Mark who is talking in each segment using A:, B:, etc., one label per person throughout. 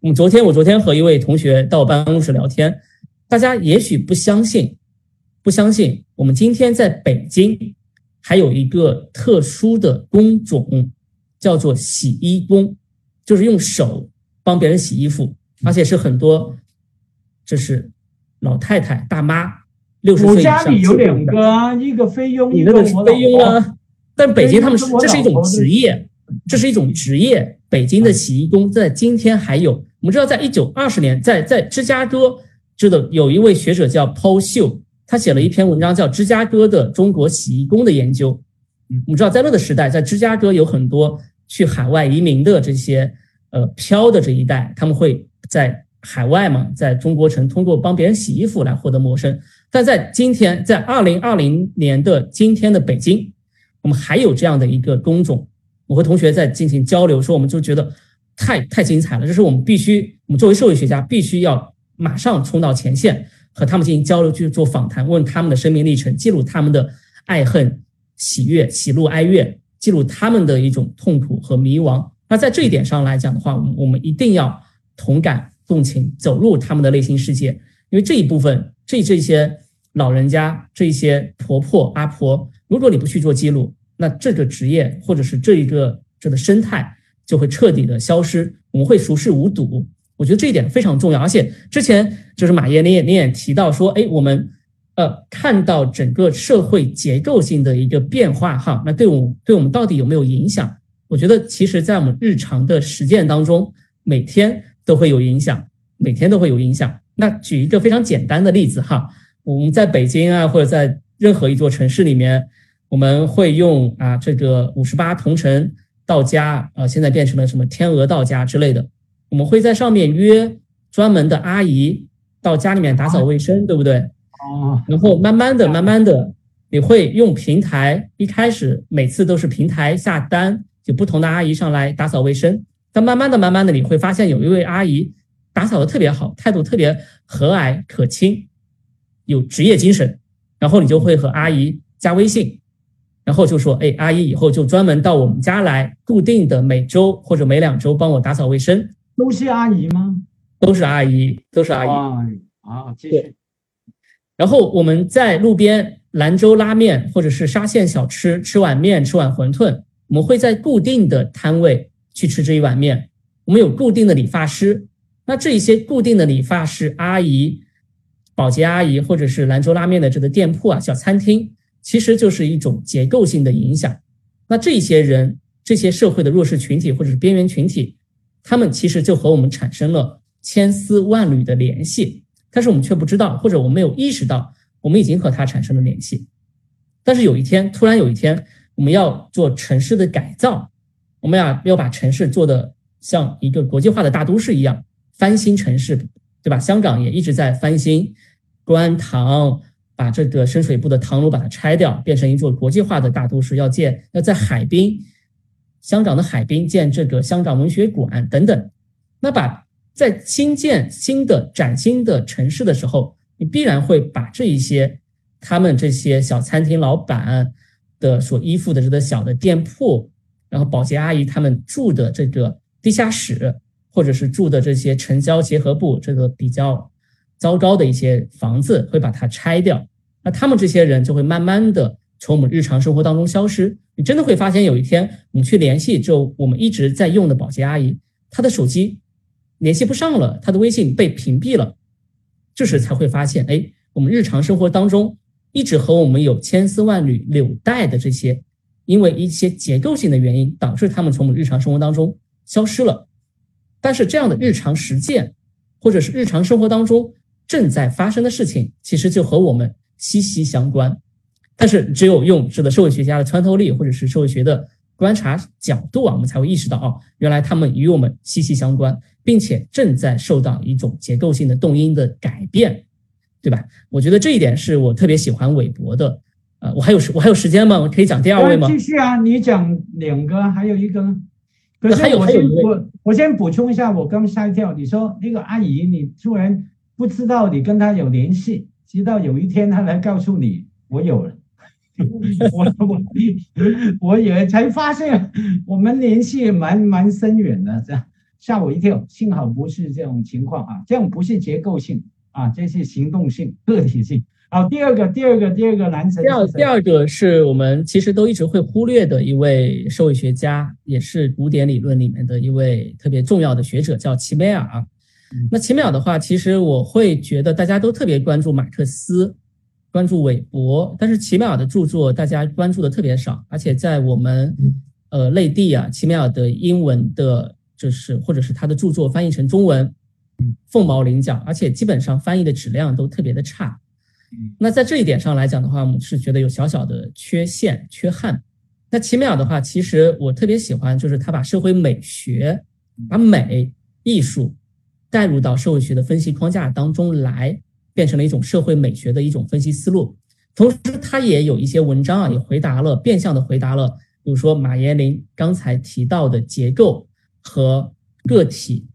A: 我们昨天我昨天和一位同学到办公室聊天，大家也许不相信，不相信我们今天在北京还有一个特殊的工种，叫做洗衣工，就是用手帮别人洗衣服，而且是很多，这是老太太大妈，六十岁以上。
B: 我家里有两个啊，一个菲佣，一
A: 个是菲佣啊。但北京他们是这是一种职业，这是一种职业。北京的洗衣工在今天还有，我们知道，在一九二十年，在在芝加哥，知道有一位学者叫 Paul 秀，他写了一篇文章叫《芝加哥的中国洗衣工的研究》。嗯我们知道，在那个时代，在芝加哥有很多去海外移民的这些呃漂的这一代，他们会在海外嘛，在中国城通过帮别人洗衣服来获得谋生。但在今天，在二零二零年的今天的北京，我们还有这样的一个工种。我和同学在进行交流，说我们就觉得太太精彩了，这是我们必须，我们作为社会学家必须要马上冲到前线，和他们进行交流，去做访谈，问他们的生命历程，记录他们的爱恨、喜悦、喜怒哀乐，记录他们的一种痛苦和迷茫。那在这一点上来讲的话，我们我们一定要同感共情，走入他们的内心世界，因为这一部分，这这些老人家，这些婆婆阿婆，如果你不去做记录。那这个职业或者是这一个这个生态就会彻底的消失，我们会熟视无睹。我觉得这一点非常重要。而且之前就是马爷，你也你也提到说，哎，我们呃看到整个社会结构性的一个变化哈，那对我对我们到底有没有影响？我觉得其实在我们日常的实践当中，每天都会有影响，每天都会有影响。那举一个非常简单的例子哈，我们在北京啊，或者在任何一座城市里面。我们会用啊这个五十八同城到家啊，现在变成了什么天鹅到家之类的。我们会在上面约专门的阿姨到家里面打扫卫生，对不对？
B: 哦。
A: 然后慢慢的、慢慢的，你会用平台，一开始每次都是平台下单，就不同的阿姨上来打扫卫生。但慢慢的、慢慢的，你会发现有一位阿姨打扫的特别好，态度特别和蔼可亲，有职业精神。然后你就会和阿姨加微信。然后就说，哎，阿姨以后就专门到我们家来，固定的每周或者每两周帮我打扫卫生。
B: 都是阿姨吗？
A: 都是阿姨，都是阿姨。
B: 啊，继续。
A: 然后我们在路边兰州拉面或者是沙县小吃吃碗面，吃碗馄饨。我们会在固定的摊位去吃这一碗面。我们有固定的理发师，那这一些固定的理发师阿姨、保洁阿姨或者是兰州拉面的这个店铺啊，小餐厅。其实就是一种结构性的影响。那这些人、这些社会的弱势群体或者是边缘群体，他们其实就和我们产生了千丝万缕的联系，但是我们却不知道，或者我们没有意识到，我们已经和他产生了联系。但是有一天，突然有一天，我们要做城市的改造，我们要要把城市做的像一个国际化的大都市一样翻新城市，对吧？香港也一直在翻新观塘。把这个深水埗的唐楼把它拆掉，变成一座国际化的大都市，要建要在海滨，香港的海滨建这个香港文学馆等等。那把在新建新的崭新的城市的时候，你必然会把这一些他们这些小餐厅老板的所依附的这个小的店铺，然后保洁阿姨他们住的这个地下室，或者是住的这些城郊结合部，这个比较糟糕的一些房子，会把它拆掉。那他们这些人就会慢慢的从我们日常生活当中消失。你真的会发现，有一天我们去联系，就我们一直在用的保洁阿姨，她的手机联系不上了，她的微信被屏蔽了。这时才会发现，哎，我们日常生活当中一直和我们有千丝万缕纽带的这些，因为一些结构性的原因，导致他们从我们日常生活当中消失了。但是这样的日常实践，或者是日常生活当中正在发生的事情，其实就和我们。息息相关，但是只有用这个社会学家的穿透力，或者是社会学的观察角度啊，我们才会意识到哦，原来他们与我们息息相关，并且正在受到一种结构性的动因的改变，对吧？我觉得这一点是我特别喜欢韦伯的。呃，我还有时我还有时间吗？我可以讲第二位吗？
B: 继续啊，你讲两个，还有一个。可
A: 是
B: 我先我我先补充一下，我刚吓一跳，你说那个阿姨，你突然不知道你跟她有联系。直到有一天他来告诉你我有了，我我我也才发现我们联系蛮蛮深远的，这样吓我一跳，幸好不是这种情况啊，这样不是结构性啊，这是行动性、个体性。好，第二个，第二个，第二个男神。
A: 第二，第二个是我们其实都一直会忽略的一位社会学家，也是古典理论里面的一位特别重要的学者，叫齐美尔。那齐美尔的话，其实我会觉得大家都特别关注马克思，关注韦伯，但是齐美尔的著作大家关注的特别少，而且在我们呃内地啊，齐美尔的英文的，就是或者是他的著作翻译成中文，凤毛麟角，而且基本上翻译的质量都特别的差。那在这一点上来讲的话，我们是觉得有小小的缺陷、缺憾。那齐美尔的话，其实我特别喜欢，就是他把社会美学、把美、艺术带入到社会学的分析框架当中来，变成了一种社会美学的一种分析思路。同时，他也有一些文章啊，也回答了变相的回答了，比如说马岩林刚才提到的结构和个体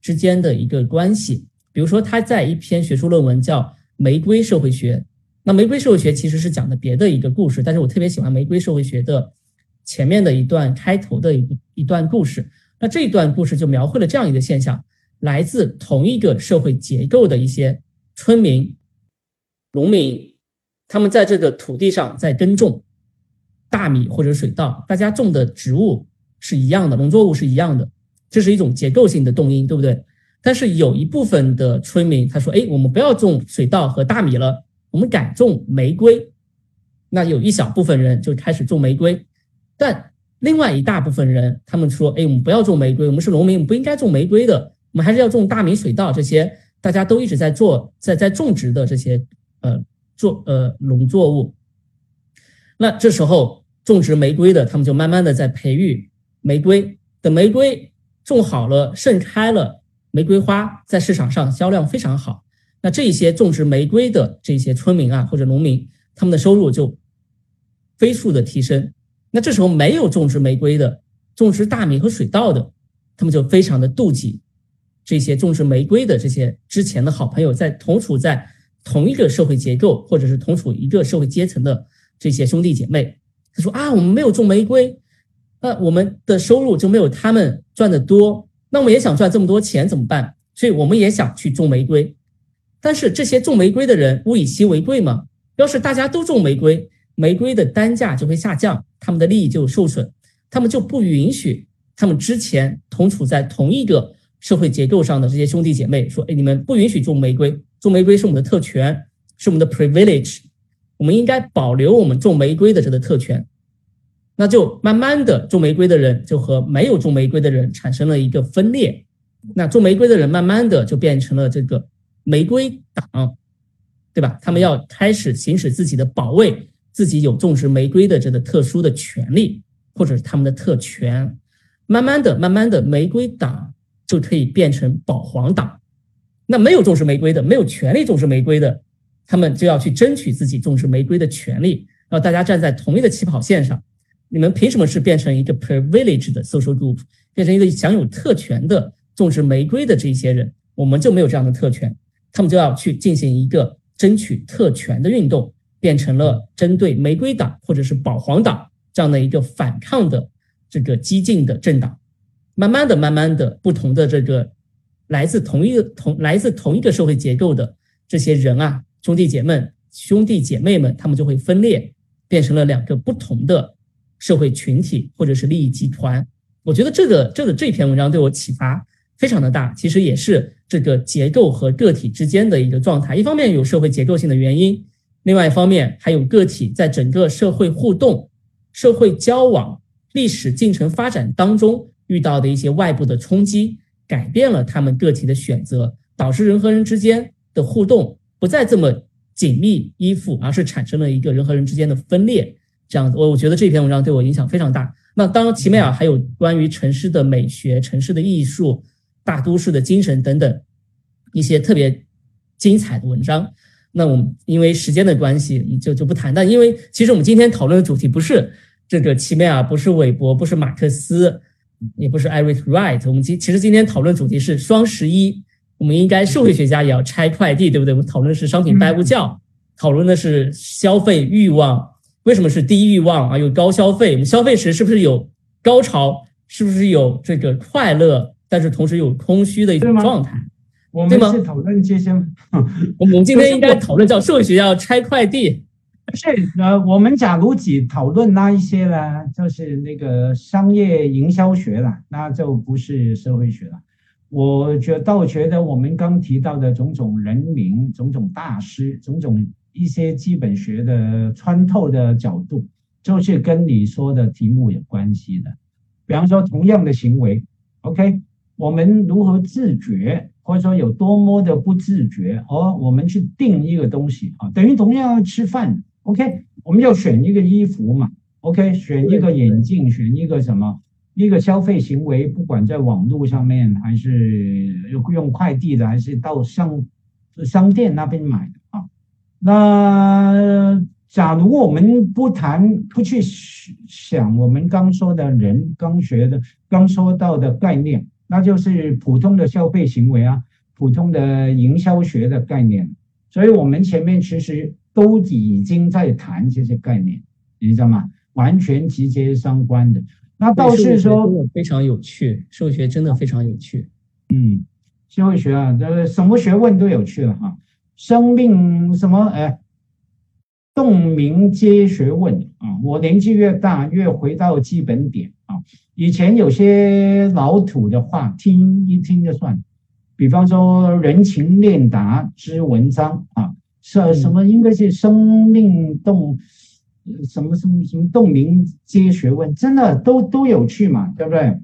A: 之间的一个关系。比如说，他在一篇学术论文叫。玫瑰社会学，那玫瑰社会学其实是讲的别的一个故事，但是我特别喜欢玫瑰社会学的前面的一段开头的一一段故事。那这一段故事就描绘了这样一个现象：来自同一个社会结构的一些村民、农民，他们在这个土地上在耕种大米或者水稻，大家种的植物是一样的，农作物是一样的，这是一种结构性的动因，对不对？但是有一部分的村民他说：“哎，我们不要种水稻和大米了，我们改种玫瑰。”那有一小部分人就开始种玫瑰，但另外一大部分人他们说：“哎，我们不要种玫瑰，我们是农民，我们不应该种玫瑰的，我们还是要种大米、水稻这些大家都一直在做、在在种植的这些呃作呃农作物。”那这时候种植玫瑰的他们就慢慢的在培育玫瑰，等玫瑰种好了、盛开了。玫瑰花在市场上销量非常好，那这些种植玫瑰的这些村民啊或者农民，他们的收入就飞速的提升。那这时候没有种植玫瑰的，种植大米和水稻的，他们就非常的妒忌这些种植玫瑰的这些之前的好朋友，在同处在同一个社会结构或者是同处一个社会阶层的这些兄弟姐妹。他说啊，我们没有种玫瑰，那我们的收入就没有他们赚的多。那我们也想赚这么多钱怎么办？所以我们也想去种玫瑰，但是这些种玫瑰的人物以稀为贵嘛。要是大家都种玫瑰，玫瑰的单价就会下降，他们的利益就受损，他们就不允许他们之前同处在同一个社会结构上的这些兄弟姐妹说：“哎，你们不允许种玫瑰，种玫瑰是我们的特权，是我们的 privilege，我们应该保留我们种玫瑰的这个特权。”那就慢慢的种玫瑰的人就和没有种玫瑰的人产生了一个分裂，那种玫瑰的人慢慢的就变成了这个玫瑰党，对吧？他们要开始行使自己的保卫自己有种植玫瑰的这个特殊的权利，或者是他们的特权。慢慢的，慢慢的，玫瑰党就可以变成保皇党。那没有种植玫瑰的，没有权利种植玫瑰的，他们就要去争取自己种植玫瑰的权利，让大家站在同一个起跑线上。你们凭什么是变成一个 privileged 的 social group，变成一个享有特权的种植玫瑰的这些人？我们就没有这样的特权，他们就要去进行一个争取特权的运动，变成了针对玫瑰党或者是保皇党这样的一个反抗的这个激进的政党。慢慢的，慢慢的，不同的这个来自同一个同来自同一个社会结构的这些人啊，兄弟姐妹兄弟姐妹们，他们就会分裂，变成了两个不同的。社会群体或者是利益集团，我觉得这个这个这篇文章对我启发非常的大。其实也是这个结构和个体之间的一个状态。一方面有社会结构性的原因，另外一方面还有个体在整个社会互动、社会交往、历史进程发展当中遇到的一些外部的冲击，改变了他们个体的选择，导致人和人之间的互动不再这么紧密依附，而是产生了一个人和人之间的分裂。这样子，我我觉得这篇文章对我影响非常大。那当然，奇美尔还有关于城市的美学、城市的艺术、大都市的精神等等一些特别精彩的文章。那我们因为时间的关系，就就不谈。但因为其实我们今天讨论的主题不是这个齐美尔，不是韦伯，不是马克思，也不是 Eric Wright。我们今其实今天讨论主题是双十一，我们应该社会学家也要拆快递，对不对？我们讨论的是商品拜物教，讨论的是消费欲望。为什么是低欲望啊？有高消费，我们消费时是不是有高潮？是不是有这个快乐？但是同时有空虚的一种状态。
B: 我们是讨论这些。
A: 我们今天应该 讨论叫社会学要拆快递。
B: 是呃，我们假如只讨论那一些呢，就是那个商业营销学了，那就不是社会学了。我觉倒觉得我们刚提到的种种人名、种种大师、种种一些基本学的穿透的角度，就是跟你说的题目有关系的。比方说，同样的行为，OK，我们如何自觉，或者说有多么的不自觉，而我们去定一个东西啊，等于同样吃饭。OK，我们要选一个衣服嘛？OK，选一个眼镜，选一个什么？一个消费行为，不管在网络上面，还是用快递的，还是到商商店那边买的啊？那假如我们不谈，不去想我们刚说的人刚学的、刚说到的概念，那就是普通的消费行为啊，普通的营销学的概念。所以我们前面其实。都已经在谈这些概念，你知道吗？完全直接相关的。那倒是说
A: 非常有趣，社会学真的非常有趣。
B: 嗯，社会学啊，这什么学问都有趣了哈。生命什么哎，洞明皆学问啊。我年纪越大，越回到基本点啊。以前有些老土的话，听一听就算。比方说人情练达之文章啊。是什么？应该是生命动，什么什么什么动名皆学问，真的都都有趣嘛，对不对？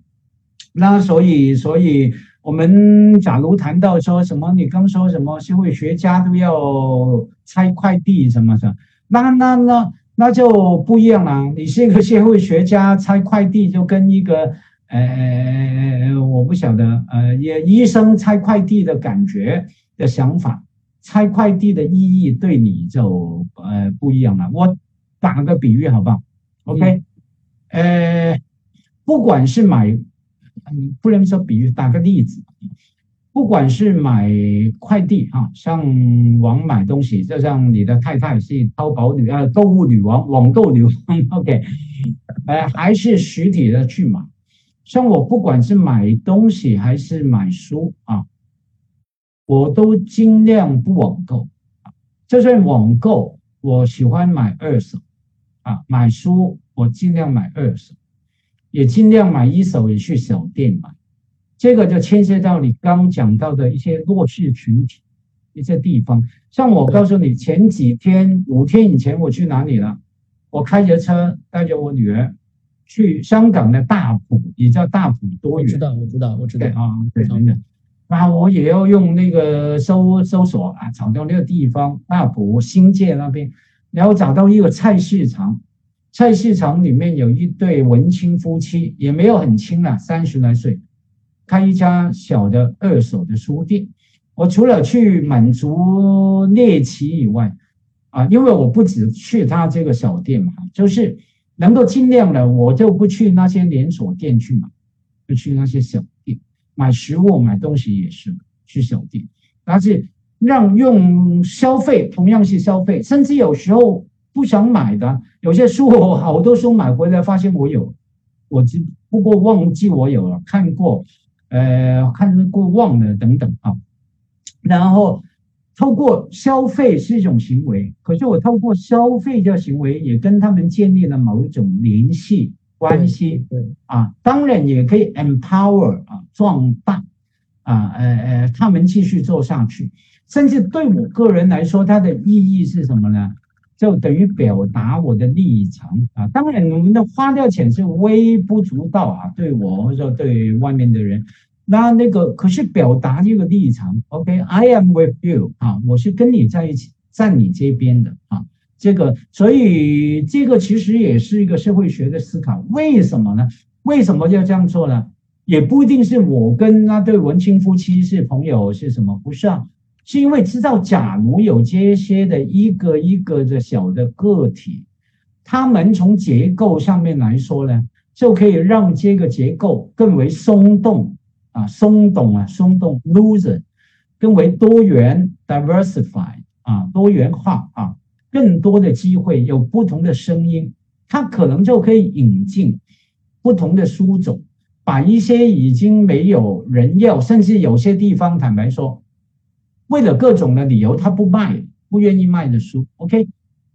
B: 那所以，所以我们假如谈到说什么，你刚说什么社会学家都要拆快递什么的，那那那那就不一样了。你是一个社会学家，拆快递就跟一个呃，我不晓得呃，也医生拆快递的感觉的想法。拆快递的意义对你就呃不一样了。我打个比喻好不好？OK，呃，不管是买，不能说比喻，打个例子，不管是买快递啊，上网买东西，就像你的太太是淘宝女啊，购物女王，网购女王，OK，呃，还是实体的去买。像我不管是买东西还是买书啊。我都尽量不网购啊，就算网购，我喜欢买二手啊。买书我尽量买二手，也尽量买一手，也去小店买。这个就牵涉到你刚讲到的一些弱势群体一些地方。像我告诉你，前几天五天以前我去哪里了？我开着车带着我女儿去香港的大埔，也叫大埔多元。
A: 知道，我知道，我知道
B: 啊，对，真的。那我也要用那个搜搜索啊，找到那个地方，大埔新界那边，然后找到一个菜市场，菜市场里面有一对文青夫妻，也没有很轻了，三十来岁，开一家小的二手的书店。我除了去满足猎奇以外，啊，因为我不只去他这个小店嘛，就是能够尽量的，我就不去那些连锁店去买，就去那些小店。买食物、买东西也是去小店，但是让用消费同样是消费，甚至有时候不想买的，有些书我好多书买回来发现我有，我只不过忘记我有了看过，呃，看过忘了等等啊。然后透过消费是一种行为，可是我透过消费这行为也跟他们建立了某一种联系。关系对啊，当然也可以 empower 啊，壮大啊，呃呃，他们继续做下去，甚至对我个人来说，它的意义是什么呢？就等于表达我的立场啊。当然，我们的花掉钱是微不足道啊，对我或者对外面的人，那那个可是表达这个立场。OK，I am with you 啊，我是跟你在一起，在你这边的啊。这个，所以这个其实也是一个社会学的思考。为什么呢？为什么要这样做呢？也不一定是我跟那对文青夫妻是朋友，是什么？不是啊，是因为知道，假如有这些的一个一个的小的个体，他们从结构上面来说呢，就可以让这个结构更为松动啊，松动啊，松动，loser，更为多元，diversify 啊，多元化啊。更多的机会，有不同的声音，它可能就可以引进不同的书种，把一些已经没有人要，甚至有些地方坦白说，为了各种的理由，他不卖，不愿意卖的书。OK，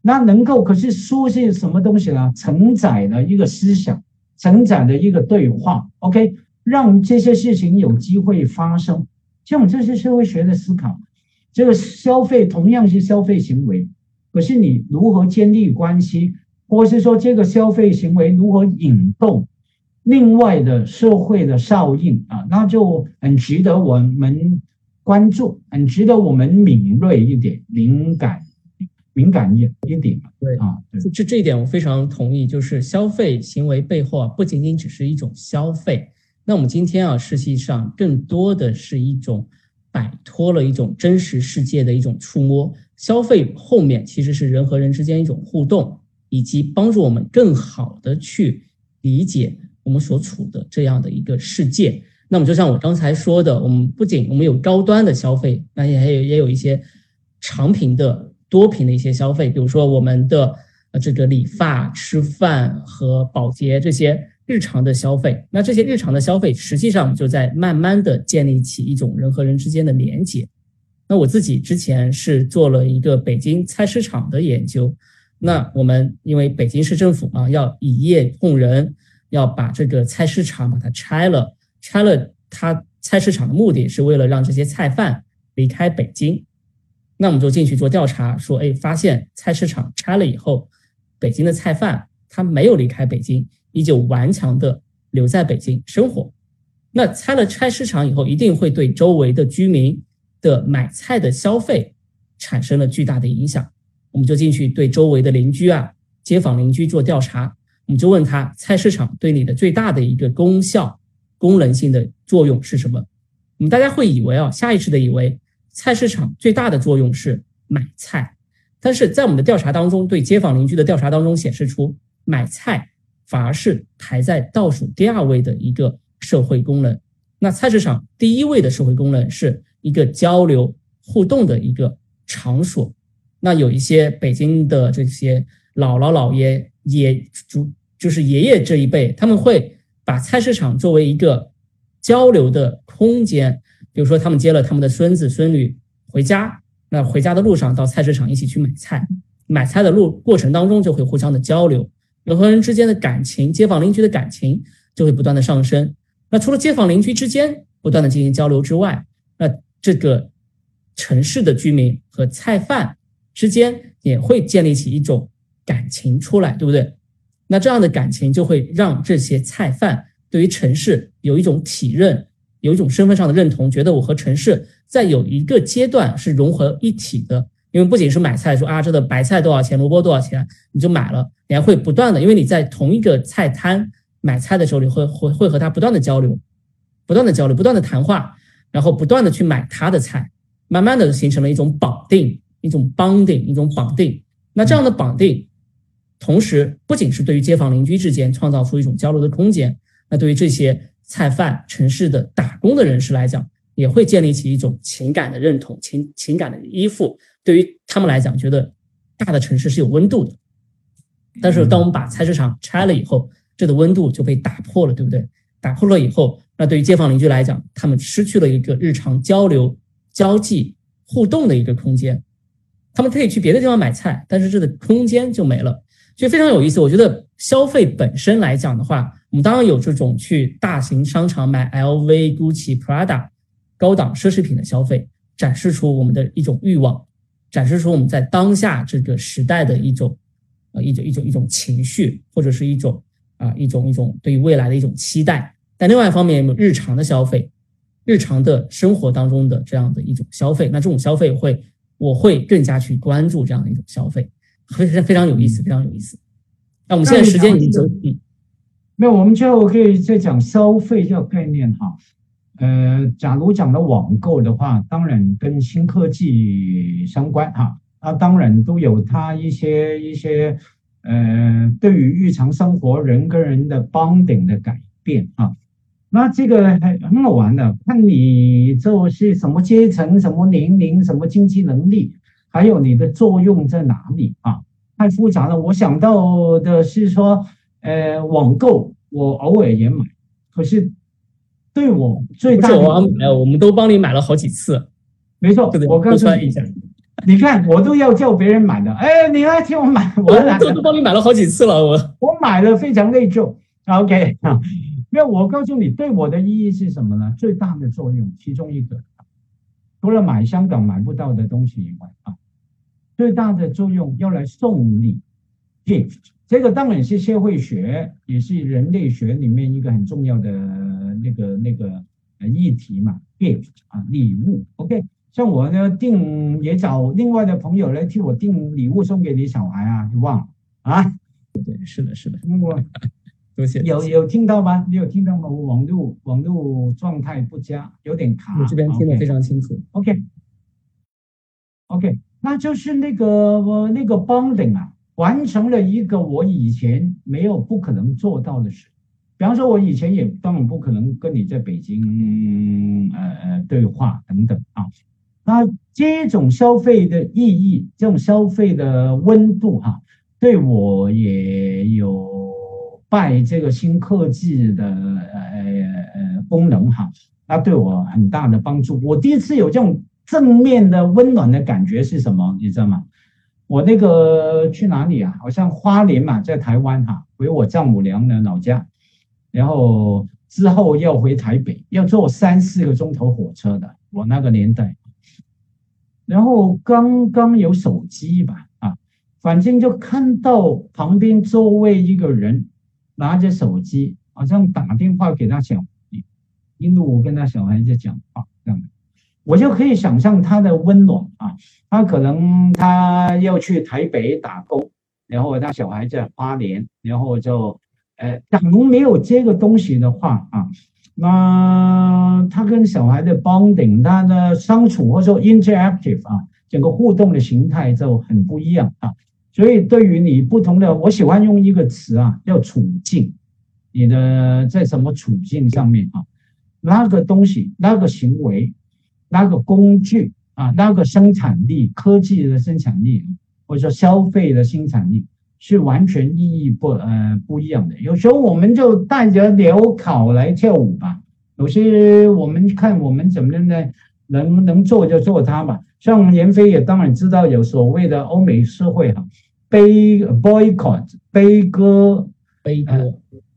B: 那能够，可是书是什么东西呢？承载了一个思想，承载了一个对话。OK，让这些事情有机会发生。像这是社会学的思考，这个消费同样是消费行为，可是你如何建立关系，或是说这个消费行为如何引动？另外的社会的效应啊，那就很值得我们关注，很值得我们敏锐一点、敏感、敏感一一点。
A: 对啊，这这一点我非常同意。就是消费行为背后啊，不仅仅只是一种消费。那我们今天啊，实际上更多的是一种摆脱了一种真实世界的一种触摸。消费后面其实是人和人之间一种互动，以及帮助我们更好的去理解。我们所处的这样的一个世界，那么就像我刚才说的，我们不仅我们有高端的消费，那也还有也有一些长频的多频的一些消费，比如说我们的呃这个理发、吃饭和保洁这些日常的消费。那这些日常的消费，实际上就在慢慢的建立起一种人和人之间的连接。那我自己之前是做了一个北京菜市场的研究，那我们因为北京市政府啊要以业供人。要把这个菜市场把它拆了，拆了它菜市场的目的是为了让这些菜贩离开北京。那我们就进去做调查，说，哎，发现菜市场拆了以后，北京的菜贩他没有离开北京，依旧顽强的留在北京生活。那拆了菜市场以后，一定会对周围的居民的买菜的消费产生了巨大的影响。我们就进去对周围的邻居啊、街坊邻居做调查。我们就问他，菜市场对你的最大的一个功效、功能性的作用是什么？我们大家会以为啊，下意识的以为菜市场最大的作用是买菜，但是在我们的调查当中，对街坊邻居的调查当中显示出，买菜反而是排在倒数第二位的一个社会功能。那菜市场第一位的社会功能是一个交流互动的一个场所。那有一些北京的这些姥姥姥爷也主。就是爷爷这一辈，他们会把菜市场作为一个交流的空间。比如说，他们接了他们的孙子孙女回家，那回家的路上到菜市场一起去买菜，买菜的路过程当中就会互相的交流，人和人之间的感情，街坊邻居的感情就会不断的上升。那除了街坊邻居之间不断的进行交流之外，那这个城市的居民和菜贩之间也会建立起一种感情出来，对不对？那这样的感情就会让这些菜贩对于城市有一种体认，有一种身份上的认同，觉得我和城市在有一个阶段是融合一体的。因为不仅是买菜，说啊，这个白菜多少钱，萝卜多少钱，你就买了，你还会不断的，因为你在同一个菜摊买菜的时候，你会会会和他不断的交流，不断的交流，不断的谈话，然后不断的去买他的菜，慢慢的形成了一种绑定，一种绑定，一种绑定。那这样的绑定。同时，不仅是对于街坊邻居之间创造出一种交流的空间，那对于这些菜贩、城市的打工的人士来讲，也会建立起一种情感的认同、情情感的依附。对于他们来讲，觉得大的城市是有温度的。但是，当我们把菜市场拆了以后，这个温度就被打破了，对不对？打破了以后，那对于街坊邻居来讲，他们失去了一个日常交流、交际、互动的一个空间。他们可以去别的地方买菜，但是这个空间就没了。就非常有意思，我觉得消费本身来讲的话，我们当然有这种去大型商场买 LV、GUCCI、Prada 高档奢侈品的消费，展示出我们的一种欲望，展示出我们在当下这个时代的一种呃一种一种一种情绪，或者是一种啊一种一种对于未来的一种期待。但另外一方面，日常的消费，日常的生活当中的这样的一种消费，那这种消费会我会更加去关注这样的一种消费。非常非常有意思，非常有意思。那我们现在时间已经走，嗯，
B: 没有，我们最后可以再讲消费这个概念哈。呃，假如讲到网购的话，当然跟新科技相关哈。那当然都有它一些一些呃，对于日常生活人跟人的 bonding 的改变啊。那这个很很好玩的，看你就是什么阶层、什么年龄、什么经济能力。还有你的作用在哪里啊？太复杂了。我想到的是说，呃，网购我偶尔也买，可是对我最大
A: 不是我买，我们都帮你买了好几次。
B: 没错，我告诉你，你看我都要叫别人买的，哎，你来替我买，我
A: 都都帮你买了好几次了，我
B: 我买了非常内疚。OK 啊，那我告诉你，对我的意义是什么呢？最大的作用，其中一个，除了买香港买不到的东西以外啊，最大的作用要来送礼，gift。这个当然是社会学，也是人类学里面一个很重要的那个那个议题嘛，gift 啊，礼物。OK，像我呢订也找另外的朋友来替我订礼物送给你小孩啊，你忘了啊？
A: 对，是的，是的，
B: 我。有有听到吗？你有听到吗？我网络网络状态不佳，有点卡。
A: 我这边听得非常清楚。
B: OK，OK，那就是那个我那个 bonding 啊，完成了一个我以前没有不可能做到的事。比方说，我以前也当然不可能跟你在北京呃呃对话等等啊。那这种消费的意义，这种消费的温度哈，对我也有。拜这个新科技的呃呃功能哈，那对我很大的帮助。我第一次有这种正面的温暖的感觉是什么？你知道吗？我那个去哪里啊？好像花莲嘛，在台湾哈，回我丈母娘的老家，然后之后要回台北，要坐三四个钟头火车的。我那个年代，然后刚刚有手机吧啊，反正就看到旁边座位一个人。拿着手机，好像打电话给他小，因为我跟他小孩子讲话这样，我就可以想象他的温暖啊。他可能他要去台北打工，然后他小孩在花莲，然后就，呃，假如没有这个东西的话啊，那他跟小孩的 bonding，他的相处或者说 interactive 啊，整个互动的形态就很不一样啊。所以，对于你不同的，我喜欢用一个词啊，叫处境。你的在什么处境上面啊？那个东西、那个行为、那个工具啊、那个生产力、科技的生产力，或者说消费的生产力，是完全意义不呃不一样的。有时候我们就带着镣铐来跳舞吧，有些我们看我们怎么呢？能能做就做它吧。像闫飞也当然知道有所谓的欧美社会哈，悲 boycott 悲歌
A: 悲歌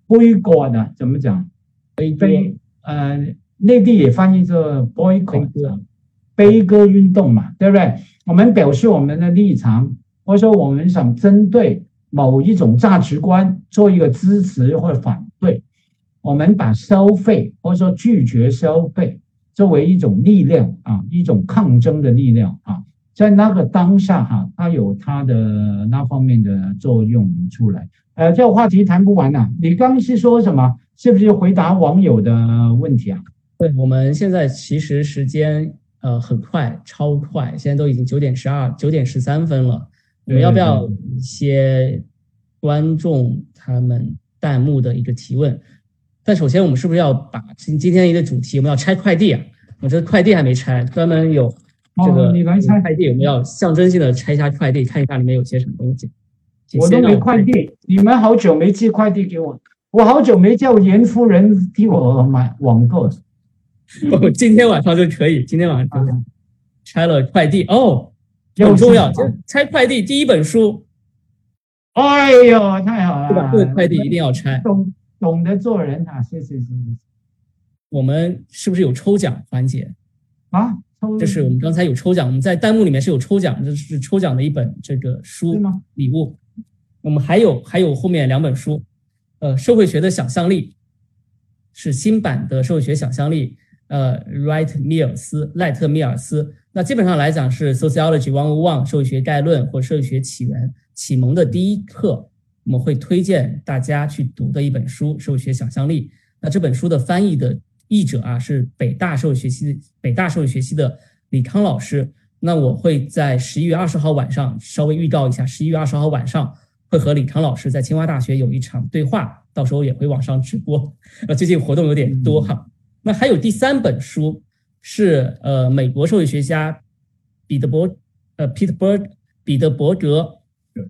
B: boycott 的怎么讲？
A: 悲悲
B: 呃，内地也翻译作 boycott 悲歌运动嘛，对不对？我们表示我们的立场，或者说我们想针对某一种价值观做一个支持或者反对，我们把消费或者说拒绝消费。作为一种力量啊，一种抗争的力量啊，在那个当下哈，它有它的那方面的作用出来。呃，这个话题谈不完呐。你刚是说什么？是不是回答网友的问题啊？
A: 对，我们现在其实时间呃很快，超快，现在都已经九点十二、九点十三分了。我们要不要一些观众他们弹幕的一个提问？但首先，我们是不是要把今今天一个主题，我们要拆快递啊？我这快递还没拆，专门有这个
B: 你来拆
A: 快递，我们要象征性的拆一下快递，看一下里面有些什么东西。
B: 我都没快递，你们好久没寄快递给我，我好久没叫严夫人替我买网购。
A: 哦，今天晚上就可以，今天晚上拆了快递哦，很重要，就拆快递第一本书。
B: 哎呦，太好了，
A: 对吧？这个快递一定要拆。
B: 懂得做人啊！谢谢谢谢。
A: 我们是不是有抽奖环节
B: 啊？
A: 就是我们刚才有抽奖，我们在弹幕里面是有抽奖，这是抽奖的一本这个书礼物。我们还有还有后面两本书，呃，社会学的想象力是新版的社会学想象力，呃，Wright 米尔斯赖特米尔斯。那基本上来讲是 Sociology One One 社会学概论或社会学起源启蒙的第一课。我们会推荐大家去读的一本书《社会学想象力》。那这本书的翻译的译者啊，是北大社会学系北大社会学系的李康老师。那我会在十一月二十号晚上稍微预告一下，十一月二十号晚上会和李康老师在清华大学有一场对话，到时候也会网上直播。呃，最近活动有点多哈。那还有第三本书是呃美国社会学家彼得伯呃 Peter Berg 彼得伯格。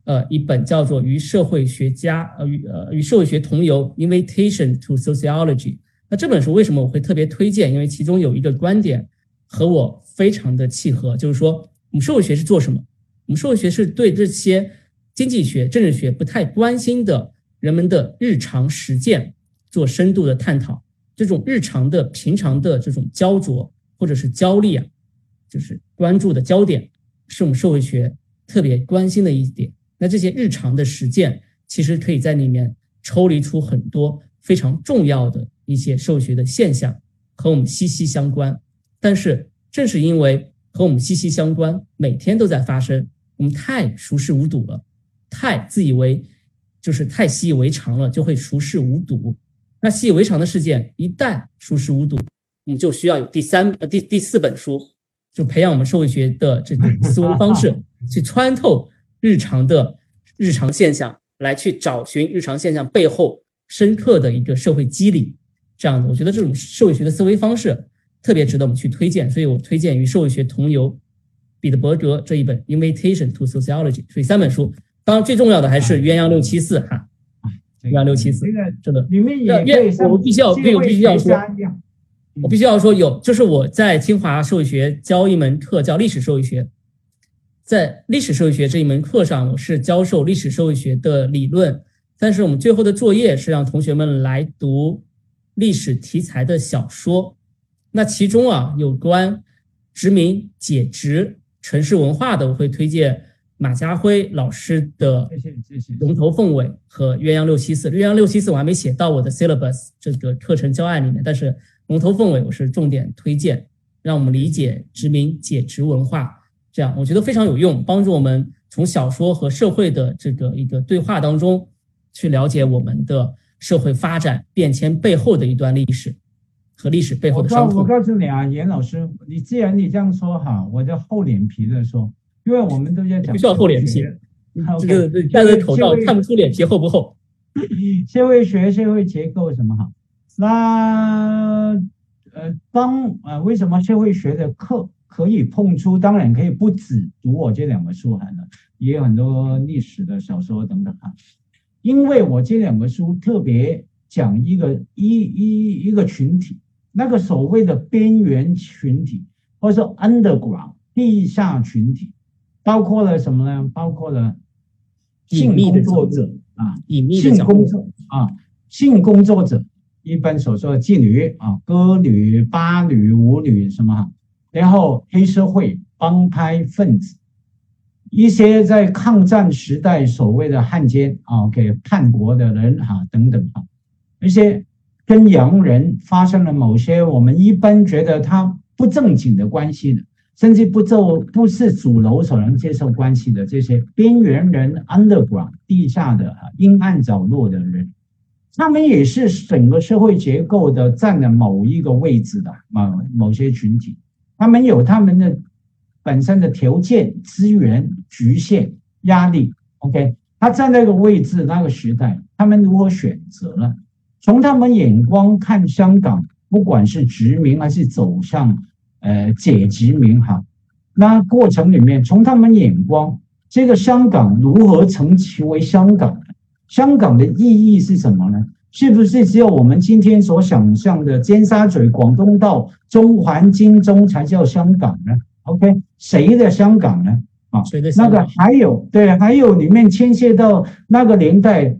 A: 呃，一本叫做《与社会学家呃与呃与社会学同游》（Invitation to Sociology）。那这本书为什么我会特别推荐？因为其中有一个观点和我非常的契合，就是说我们社会学是做什么？我们社会学是对这些经济学、政治学不太关心的人们的日常实践做深度的探讨。这种日常的、平常的这种焦灼或者是焦虑啊，就是关注的焦点，是我们社会学特别关心的一点。那这些日常的实践，其实可以在里面抽离出很多非常重要的一些社会学的现象，和我们息息相关。但是正是因为和我们息息相关，每天都在发生，我们太熟视无睹了，太自以为就是太习以为常了，就会熟视无睹。那习以为常的事件一旦熟视无睹，我们就需要有第三呃第第四本书，就培养我们社会学的这种思维方式，去穿透。日常的日常现象，来去找寻日常现象背后深刻的一个社会机理，这样的，我觉得这种社会学的思维方式特别值得我们去推荐，所以我推荐与社会学同游彼得伯格这一本《Invitation to Sociology》，所以三本书，当然最重要的还是鸳鸯六七四哈，鸳鸯六七四，真的
B: 里面也
A: 我必须要，我必须要说，我必须要说有，就是我在清华社会学教一门课叫历史社会学。在历史社会学这一门课上，我是教授历史社会学的理论，但是我们最后的作业是让同学们来读历史题材的小说。那其中啊，有关殖民解殖城市文化的，我会推荐马家辉老师的《龙头凤尾》和《鸳鸯六七四》。鸳鸯六七四我还没写到我的 syllabus 这个课程教案里面，但是《龙头凤尾》我是重点推荐，让我们理解殖民解殖文化。这样我觉得非常有用，帮助我们从小说和社会的这个一个对话当中，去了解我们的社会发展变迁背后的一段历史和历史背后的伤痛。
B: 我告诉你啊，严老师，你既然你这样说哈，我就厚脸皮的说，因为我们都在讲，
A: 不需要厚脸皮，这个戴着口罩看不出脸皮厚不厚。
B: 社会学、社会结构什么哈？那呃，当呃，为什么社会学的课？可以碰出，当然可以不止读我这两个书哈的，也有很多历史的小说等等啊。因为我这两个书特别讲一个一一一个群体，那个所谓的边缘群体，或者说 underground 地下群体，包括了什么呢？包括了性工作者啊，隐秘性工作啊，性工作者，一般所说的妓女啊，歌女、芭女、舞女什么。然后黑社会帮派分子，一些在抗战时代所谓的汉奸啊，给叛国的人哈等等啊，一些跟洋人发生了某些我们一般觉得他不正经的关系的，甚至不就不是主流所能接受关系的这些边缘人 （underground） 地下的阴暗角落的人，他们也是整个社会结构的占了某一个位置的某某些群体。他们有他们的本身的条件、资源局限、压力。OK，他站在那个位置、那个时代，他们如何选择呢？从他们眼光看香港，不管是殖民还是走向呃解殖民，哈，那过程里面，从他们眼光，这个香港如何成其为香港？香港的意义是什么呢？是不是只有我们今天所想象的尖沙咀、广东道、中环、金钟才叫香港呢？OK，谁的香港呢？啊，那个还有对，还有里面牵涉到那个年代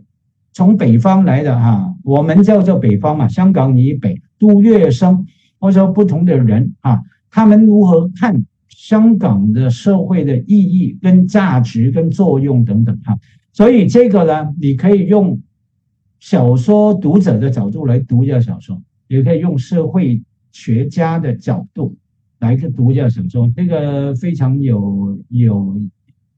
B: 从北方来的哈，我们叫做北方嘛，香港以北杜月笙，或者说不同的人啊，他们如何看香港的社会的意义、跟价值、跟作用等等哈？所以这个呢，你可以用。小说读者的角度来读一下小说，也可以用社会学家的角度来去读一下小说，这个非常有有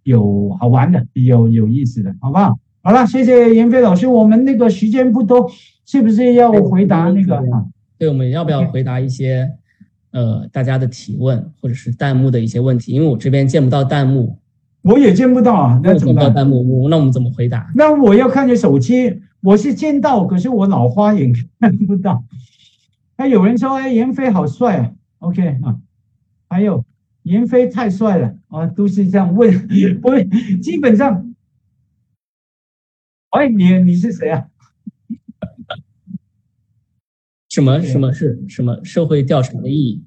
B: 有好玩的，有有意思的，好不好？好了，谢谢严飞老师，我们那个时间不多，是不是要回答那个？
A: 对，我们要不要回答一些呃大家的提问或者是弹幕的一些问题？因为我这边见不到弹幕，
B: 我也见不到啊，那怎么办？
A: 弹幕，我那我们怎么回答？
B: 那我要看着手机。我是见到，可是我老花眼看不到。还有人说：“哎，严飞好帅啊。”OK 啊，还有严飞太帅了啊，都是这样问。我基本上，哎，你你是谁啊？
A: 什么什么是什么社会调查的意义？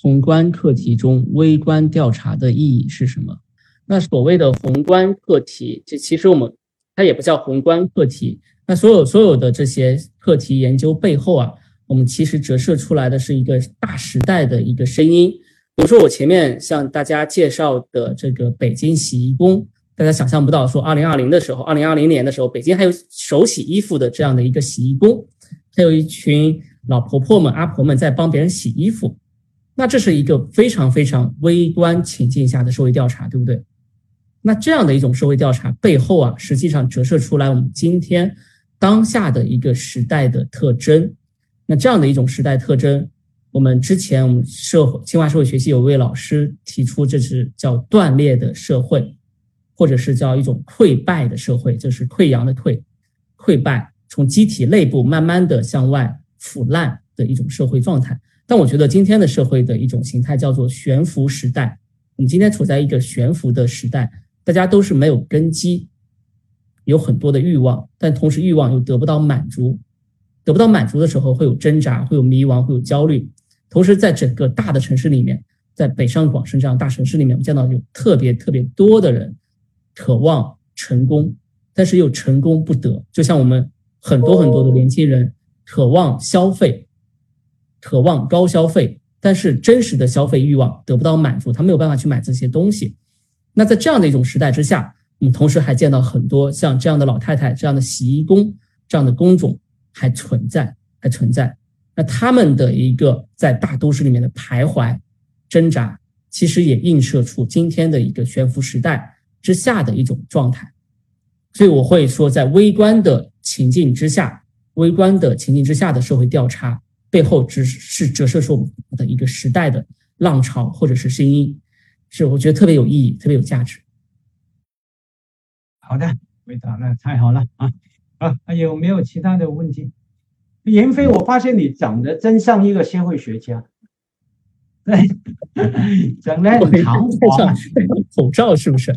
A: 宏观课题中微观调查的意义是什么？那所谓的宏观课题，这其实我们它也不叫宏观课题。那所有所有的这些课题研究背后啊，我们其实折射出来的是一个大时代的一个声音。比如说我前面向大家介绍的这个北京洗衣工，大家想象不到，说二零二零的时候，二零二零年的时候，北京还有手洗衣服的这样的一个洗衣工，还有一群老婆婆们、阿婆们在帮别人洗衣服。那这是一个非常非常微观情境下的社会调查，对不对？那这样的一种社会调查背后啊，实际上折射出来我们今天当下的一个时代的特征。那这样的一种时代特征，我们之前我们社会清华社会学系有位老师提出，这是叫断裂的社会，或者是叫一种溃败的社会，就是溃疡的溃，溃败，从机体内部慢慢的向外腐烂的一种社会状态。但我觉得今天的社会的一种形态叫做悬浮时代。我们今天处在一个悬浮的时代，大家都是没有根基，有很多的欲望，但同时欲望又得不到满足，得不到满足的时候会有挣扎，会有迷茫，会有焦虑。同时，在整个大的城市里面，在北上广深这样大城市里面，我们见到有特别特别多的人渴望成功，但是又成功不得。就像我们很多很多的年轻人渴望消费。渴望高消费，但是真实的消费欲望得不到满足，他没有办法去买这些东西。那在这样的一种时代之下，我们同时还见到很多像这样的老太太、这样的洗衣工这样的工种还存在，还存在。那他们的一个在大都市里面的徘徊、挣扎，其实也映射出今天的一个悬浮时代之下的一种状态。所以我会说，在微观的情境之下，微观的情境之下的社会调查。背后只是折射出我们的一个时代的浪潮或者是声音，是我觉得特别有意义、特别有价值。
B: 好的，回答那太好了啊啊！还有没有其他的问题？严飞，我发现你长得真像一个社会学家，对，整得很堂皇。
A: 口罩是不是？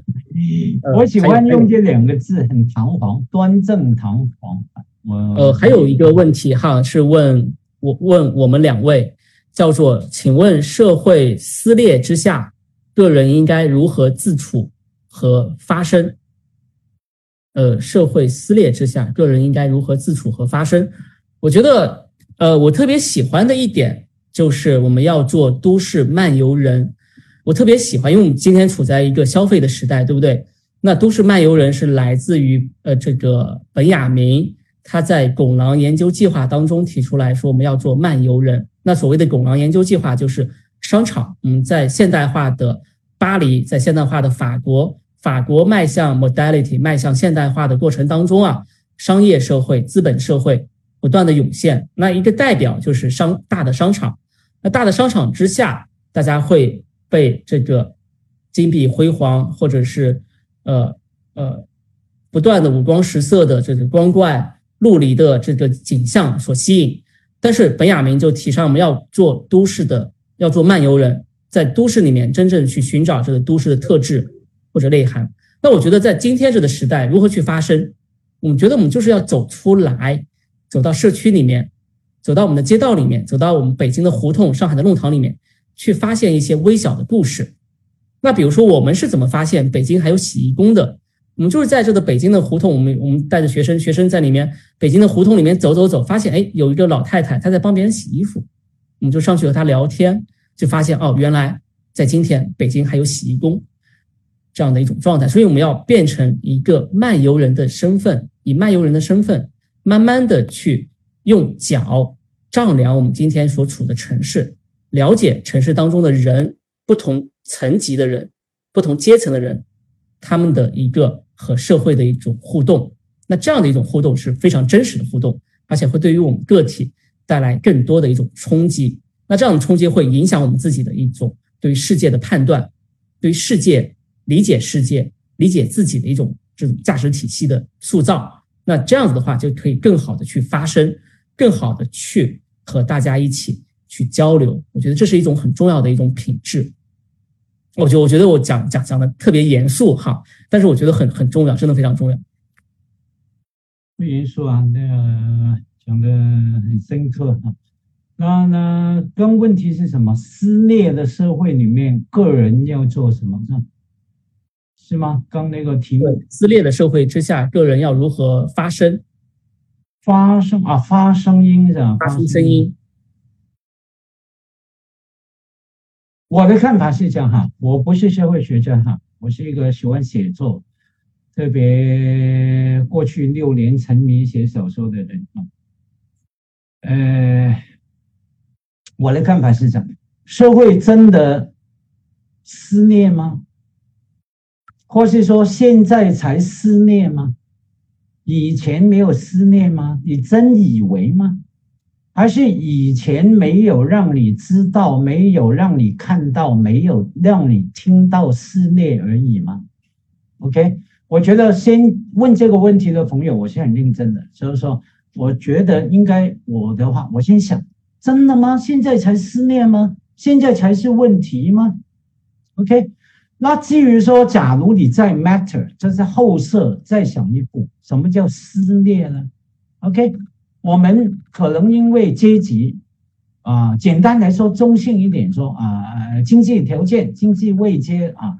B: 我喜欢用这两个字，很堂皇、端正、堂皇。
A: 我呃，还有一个问题哈，是问。我问我们两位，叫做，请问社会撕裂之下，个人应该如何自处和发声？呃，社会撕裂之下，个人应该如何自处和发声？我觉得，呃，我特别喜欢的一点就是我们要做都市漫游人。我特别喜欢，因为我们今天处在一个消费的时代，对不对？那都市漫游人是来自于呃这个本雅明。他在拱廊研究计划当中提出来说，我们要做漫游人。那所谓的拱廊研究计划就是商场，嗯，在现代化的巴黎，在现代化的法国，法国迈向 modality，迈向现代化的过程当中啊，商业社会、资本社会不断的涌现。那一个代表就是商大的商场。那大的商场之下，大家会被这个金碧辉煌，或者是呃呃不断的五光十色的这个光怪。陆离的这个景象所吸引，但是本雅明就提倡我们要做都市的，要做漫游人，在都市里面真正去寻找这个都市的特质或者内涵。那我觉得在今天这个时代，如何去发声？我们觉得我们就是要走出来，走到社区里面，走到我们的街道里面，走到我们北京的胡同、上海的弄堂里面，去发现一些微小的故事。那比如说，我们是怎么发现北京还有洗衣工的？我们就是在这个北京的胡同，我们我们带着学生，学生在里面北京的胡同里面走走走，发现哎有一个老太太，她在帮别人洗衣服，我们就上去和她聊天，就发现哦，原来在今天北京还有洗衣工这样的一种状态，所以我们要变成一个漫游人的身份，以漫游人的身份，慢慢的去用脚丈量我们今天所处的城市，了解城市当中的人，不同层级的人，不同阶层的人，他们的一个。和社会的一种互动，那这样的一种互动是非常真实的互动，而且会对于我们个体带来更多的一种冲击。那这样的冲击会影响我们自己的一种对于世界的判断，对于世界理解世界、理解自己的一种这种价值体系的塑造。那这样子的话，就可以更好的去发声，更好的去和大家一起去交流。我觉得这是一种很重要的一种品质。我觉我觉得我讲讲讲的特别严肃哈，但是我觉得很很重要，真的非常重要。
B: 不严肃啊，那个讲的很深刻啊。那呢跟问题是什么？撕裂的社会里面，个人要做什么？是是吗？刚那个题目，
A: 撕裂的社会之下，个人要如何发声？
B: 发声啊，发声音是吧？
A: 发出声音。
B: 我的看法是这样哈，我不是社会学家哈，我是一个喜欢写作，特别过去六年沉迷写小说的人啊。呃，我的看法是这样：社会真的撕裂吗？或是说现在才撕裂吗？以前没有思念吗？你真以为吗？还是以前没有让你知道，没有让你看到，没有让你听到思念而已吗？OK，我觉得先问这个问题的朋友，我是很认真的，所以说我觉得应该我的话，我先想，真的吗？现在才思念吗？现在才是问题吗？OK，那至于说，假如你在 matter，这是后设，再想一步，什么叫撕裂呢？OK。我们可能因为阶级，啊，简单来说，中性一点说啊，经济条件、经济位阶啊，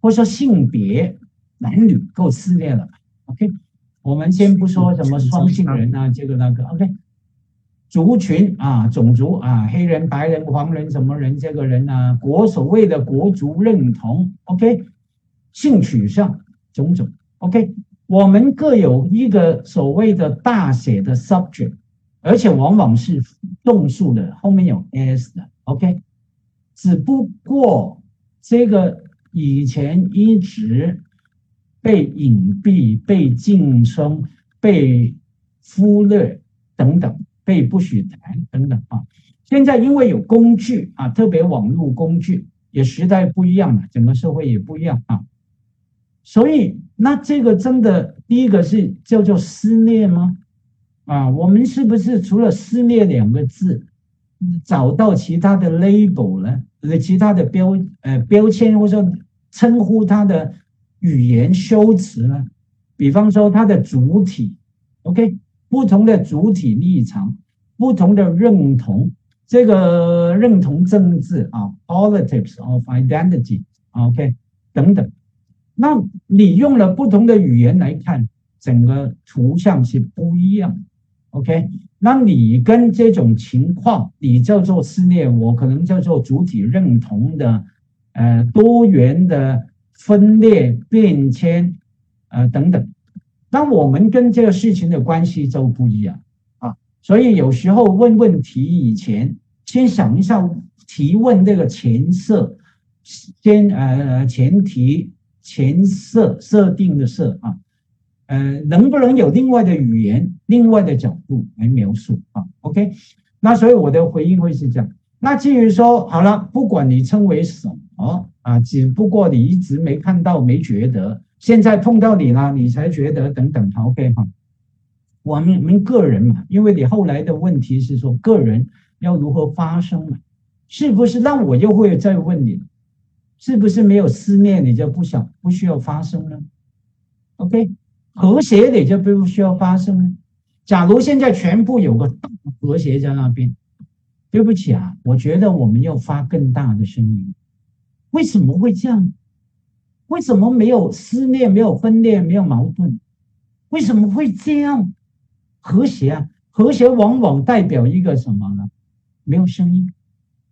B: 或者说性别、男女够撕裂了。OK，我们先不说什么双性人啊，这个那个。OK，族群啊，种族啊，黑人、白人、黄人什么人，这个人啊，国所谓的国族认同。OK，性取向种种。OK。我们各有一个所谓的大写的 subject，而且往往是动数的，后面有 s 的，OK。只不过这个以前一直被隐蔽、被禁声、被忽略等等，可以不许谈等等啊。现在因为有工具啊，特别网络工具，也时代不一样了，整个社会也不一样啊，所以。那这个真的，第一个是叫做撕裂吗？啊，我们是不是除了撕裂两个字，找到其他的 label 呢？其他的标呃标签，或者说称呼它的语言修辞呢？比方说它的主体，OK，不同的主体立场，不同的认同，这个认同政治啊，politics of identity，OK，等等。那你用了不同的语言来看，整个图像是不一样。OK，那你跟这种情况，你叫做撕裂，我可能叫做主体认同的，呃，多元的分裂变迁，呃，等等。那我们跟这个事情的关系就不一样啊。所以有时候问问题以前，先想一下提问这个前设，先呃前提。前设设定的设啊，呃，能不能有另外的语言、另外的角度来描述啊？OK，那所以我的回应会是这样。那至于说好了，不管你称为什么啊，只不过你一直没看到、没觉得，现在碰到你了，你才觉得等等。OK 哈，我们我们个人嘛，因为你后来的问题是说个人要如何发生嘛，是不是？那我又会再问你。是不是没有思念你就不想不需要发生呢？OK，和谐你就不需要发生呢？假如现在全部有个大和谐在那边，对不起啊，我觉得我们要发更大的声音。为什么会这样？为什么没有思念、没有分裂、没有矛盾？为什么会这样？和谐啊，和谐往往代表一个什么呢？没有声音，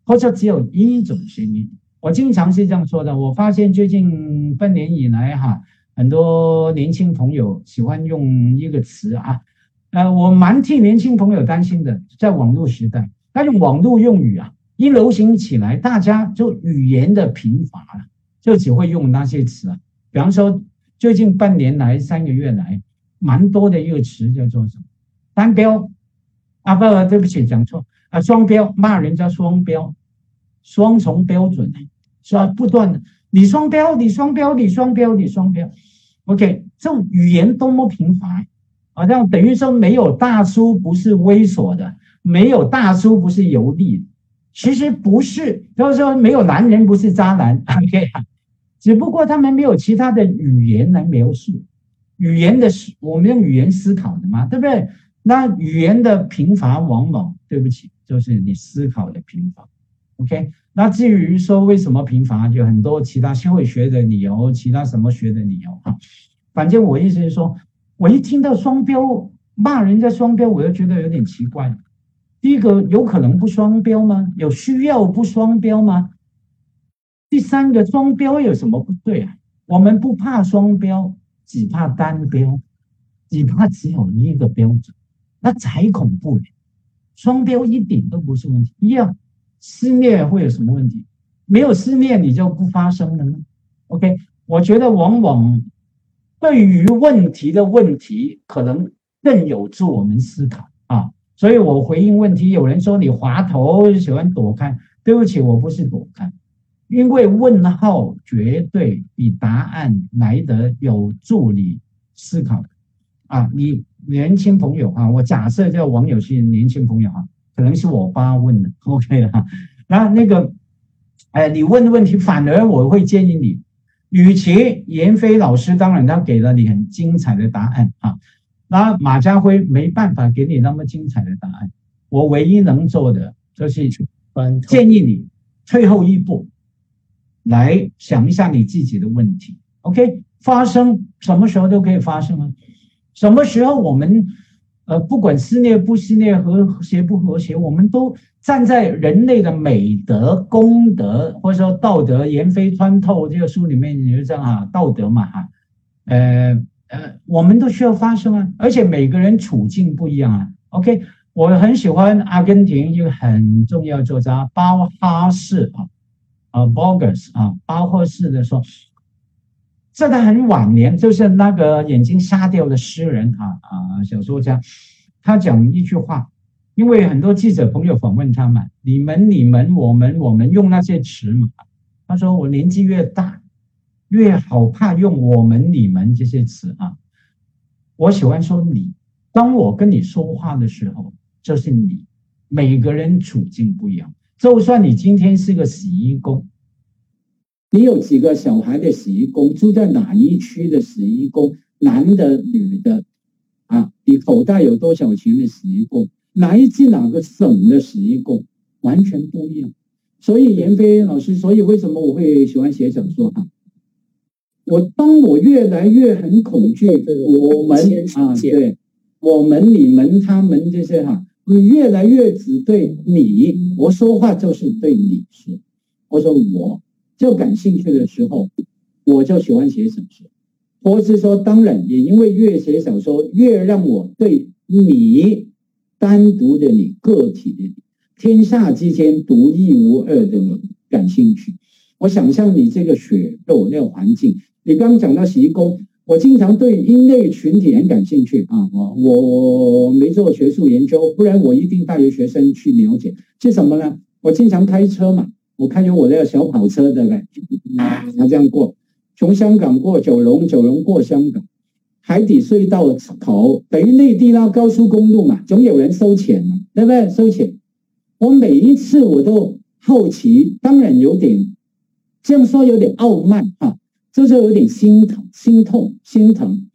B: 或者只有一种声音。我经常是这样说的。我发现最近半年以来，哈，很多年轻朋友喜欢用一个词啊，呃，我蛮替年轻朋友担心的。在网络时代，那种网络用语啊，一流行起来，大家就语言的贫乏了，就只会用那些词啊。比方说，最近半年来、三个月来，蛮多的一个词叫做什么？单标啊，不，对不起，讲错啊，双标，骂人家双标。双重标准呢，是吧？不断的，你双标，你双标，你双标，你双标。OK，这种语言多么频繁，好像等于说没有大叔不是猥琐的，没有大叔不是油腻。其实不是，就是说没有男人不是渣男。OK，只不过他们没有其他的语言来描述。语言的我们用语言思考的嘛，对不对？那语言的贫乏，往往对不起，就是你思考的贫乏。OK，那至于说为什么贫乏，有很多其他社会学的理由，其他什么学的理由哈。反正我意思是说，我一听到双标骂人家双标，我就觉得有点奇怪。第一个，有可能不双标吗？有需要不双标吗？第三个，双标有什么不对啊？我们不怕双标，只怕单标，只怕只有一个标准，那才恐怖呢。双标一点都不是问题。一样，思念会有什么问题？没有思念，你就不发生了呢？OK，我觉得往往。对于问题的问题，可能更有助我们思考啊。所以我回应问题，有人说你滑头喜欢躲开，对不起，我不是躲开，因为问号绝对比答案来得有助你思考啊。你年轻朋友啊，我假设叫网友是年轻朋友啊，可能是我爸问的，OK 了哈。那那个，哎，你问的问题，反而我会建议你。与其严飞老师，当然他给了你很精彩的答案啊，那马家辉没办法给你那么精彩的答案。我唯一能做的就是建议你退后一步，来想一下你自己的问题。OK，发生什么时候都可以发生啊，什么时候我们？呃，不管撕裂不撕裂，和谐不和谐，我们都站在人类的美德、公德，或者说道德，严飞穿透这个书里面，你就这样啊，道德嘛哈，呃呃，我们都需要发生啊，而且每个人处境不一样啊。OK，我很喜欢阿根廷一个很重要作家包哈士啊，啊，Borges 啊，包括是的说。在他很晚年，就是那个眼睛瞎掉的诗人啊啊，小说家，他讲一句话，因为很多记者朋友访问他嘛，你们、你们、我们、我们用那些词嘛，他说我年纪越大，越好怕用我们、你们这些词啊，我喜欢说你，当我跟你说话的时候，就是你，每个人处境不一样，就算你今天是个洗衣工。你有几个小孩的洗衣工住在哪一区的洗衣工？男的、女的，啊，你口袋有多少钱的洗衣工？来自哪个省的洗衣工？完全不一样。所以严飞老师，所以为什么我会喜欢写小说啊？我当我越来越很恐惧，我们啊，对，我们、你们、他们这些哈，会越来越只对你，我说话就是对你说，我说我。就感兴趣的时候，我就喜欢写小说。或是说，当然也因为越写小说，越让我对你单独的你个体的你，天下之间独一无二的你感兴趣。我想象你这个血肉那个环境，你刚讲到洗衣工，我经常对因类群体很感兴趣啊。我我没做学术研究，不然我一定带着学生去了解是什么呢？我经常开车嘛。我看有我那个小跑车对不对，他 这样过，从香港过九龙，九龙过香港，海底隧道口等于内地那高速公路嘛，总有人收钱嘛，对不对？收钱，我每一次我都好奇，当然有点这样说有点傲慢啊，这就是有点心疼、心痛、心疼。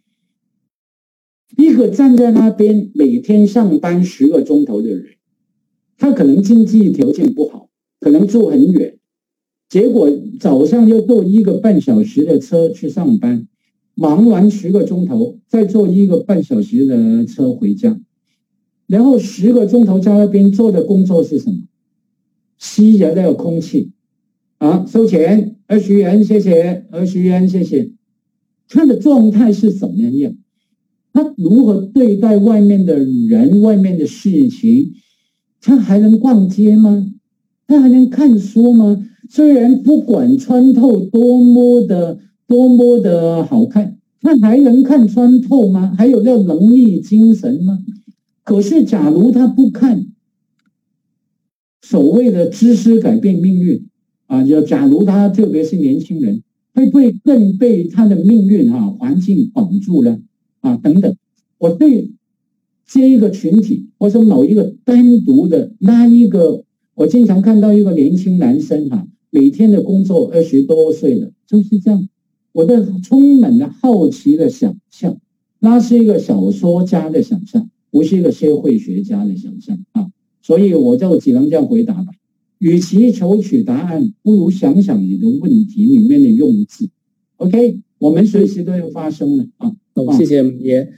B: 一个站在那边每天上班十个钟头的人，他可能经济条件不好。可能住很远，结果早上要坐一个半小时的车去上班，忙完十个钟头，再坐一个半小时的车回家，然后十个钟头在那边做的工作是什么？吸着那个空气，啊，收钱二十元，谢谢，二十元，谢谢。他的状态是怎么样？他如何对待外面的人、外面的事情？他还能逛街吗？他还能看书吗？虽然不管穿透多么的多么的好看，他还能看穿透吗？还有那能力精神吗？可是，假如他不看，所谓的知识改变命运啊，就假如他特别是年轻人，会不会更被他的命运啊环境绑住了啊？等等，我对这一个群体，或者某一个单独的那一个。我经常看到一个年轻男生哈，每天的工作二十多岁了，就是这样。我的充满了好奇的想象，那是一个小说家的想象，不是一个社会学家的想象啊。所以我就只能这样回答吧。与其求取答案，不如想想你的问题里面的用字。OK，我们随时都要发生的啊。
A: 好，谢谢爷。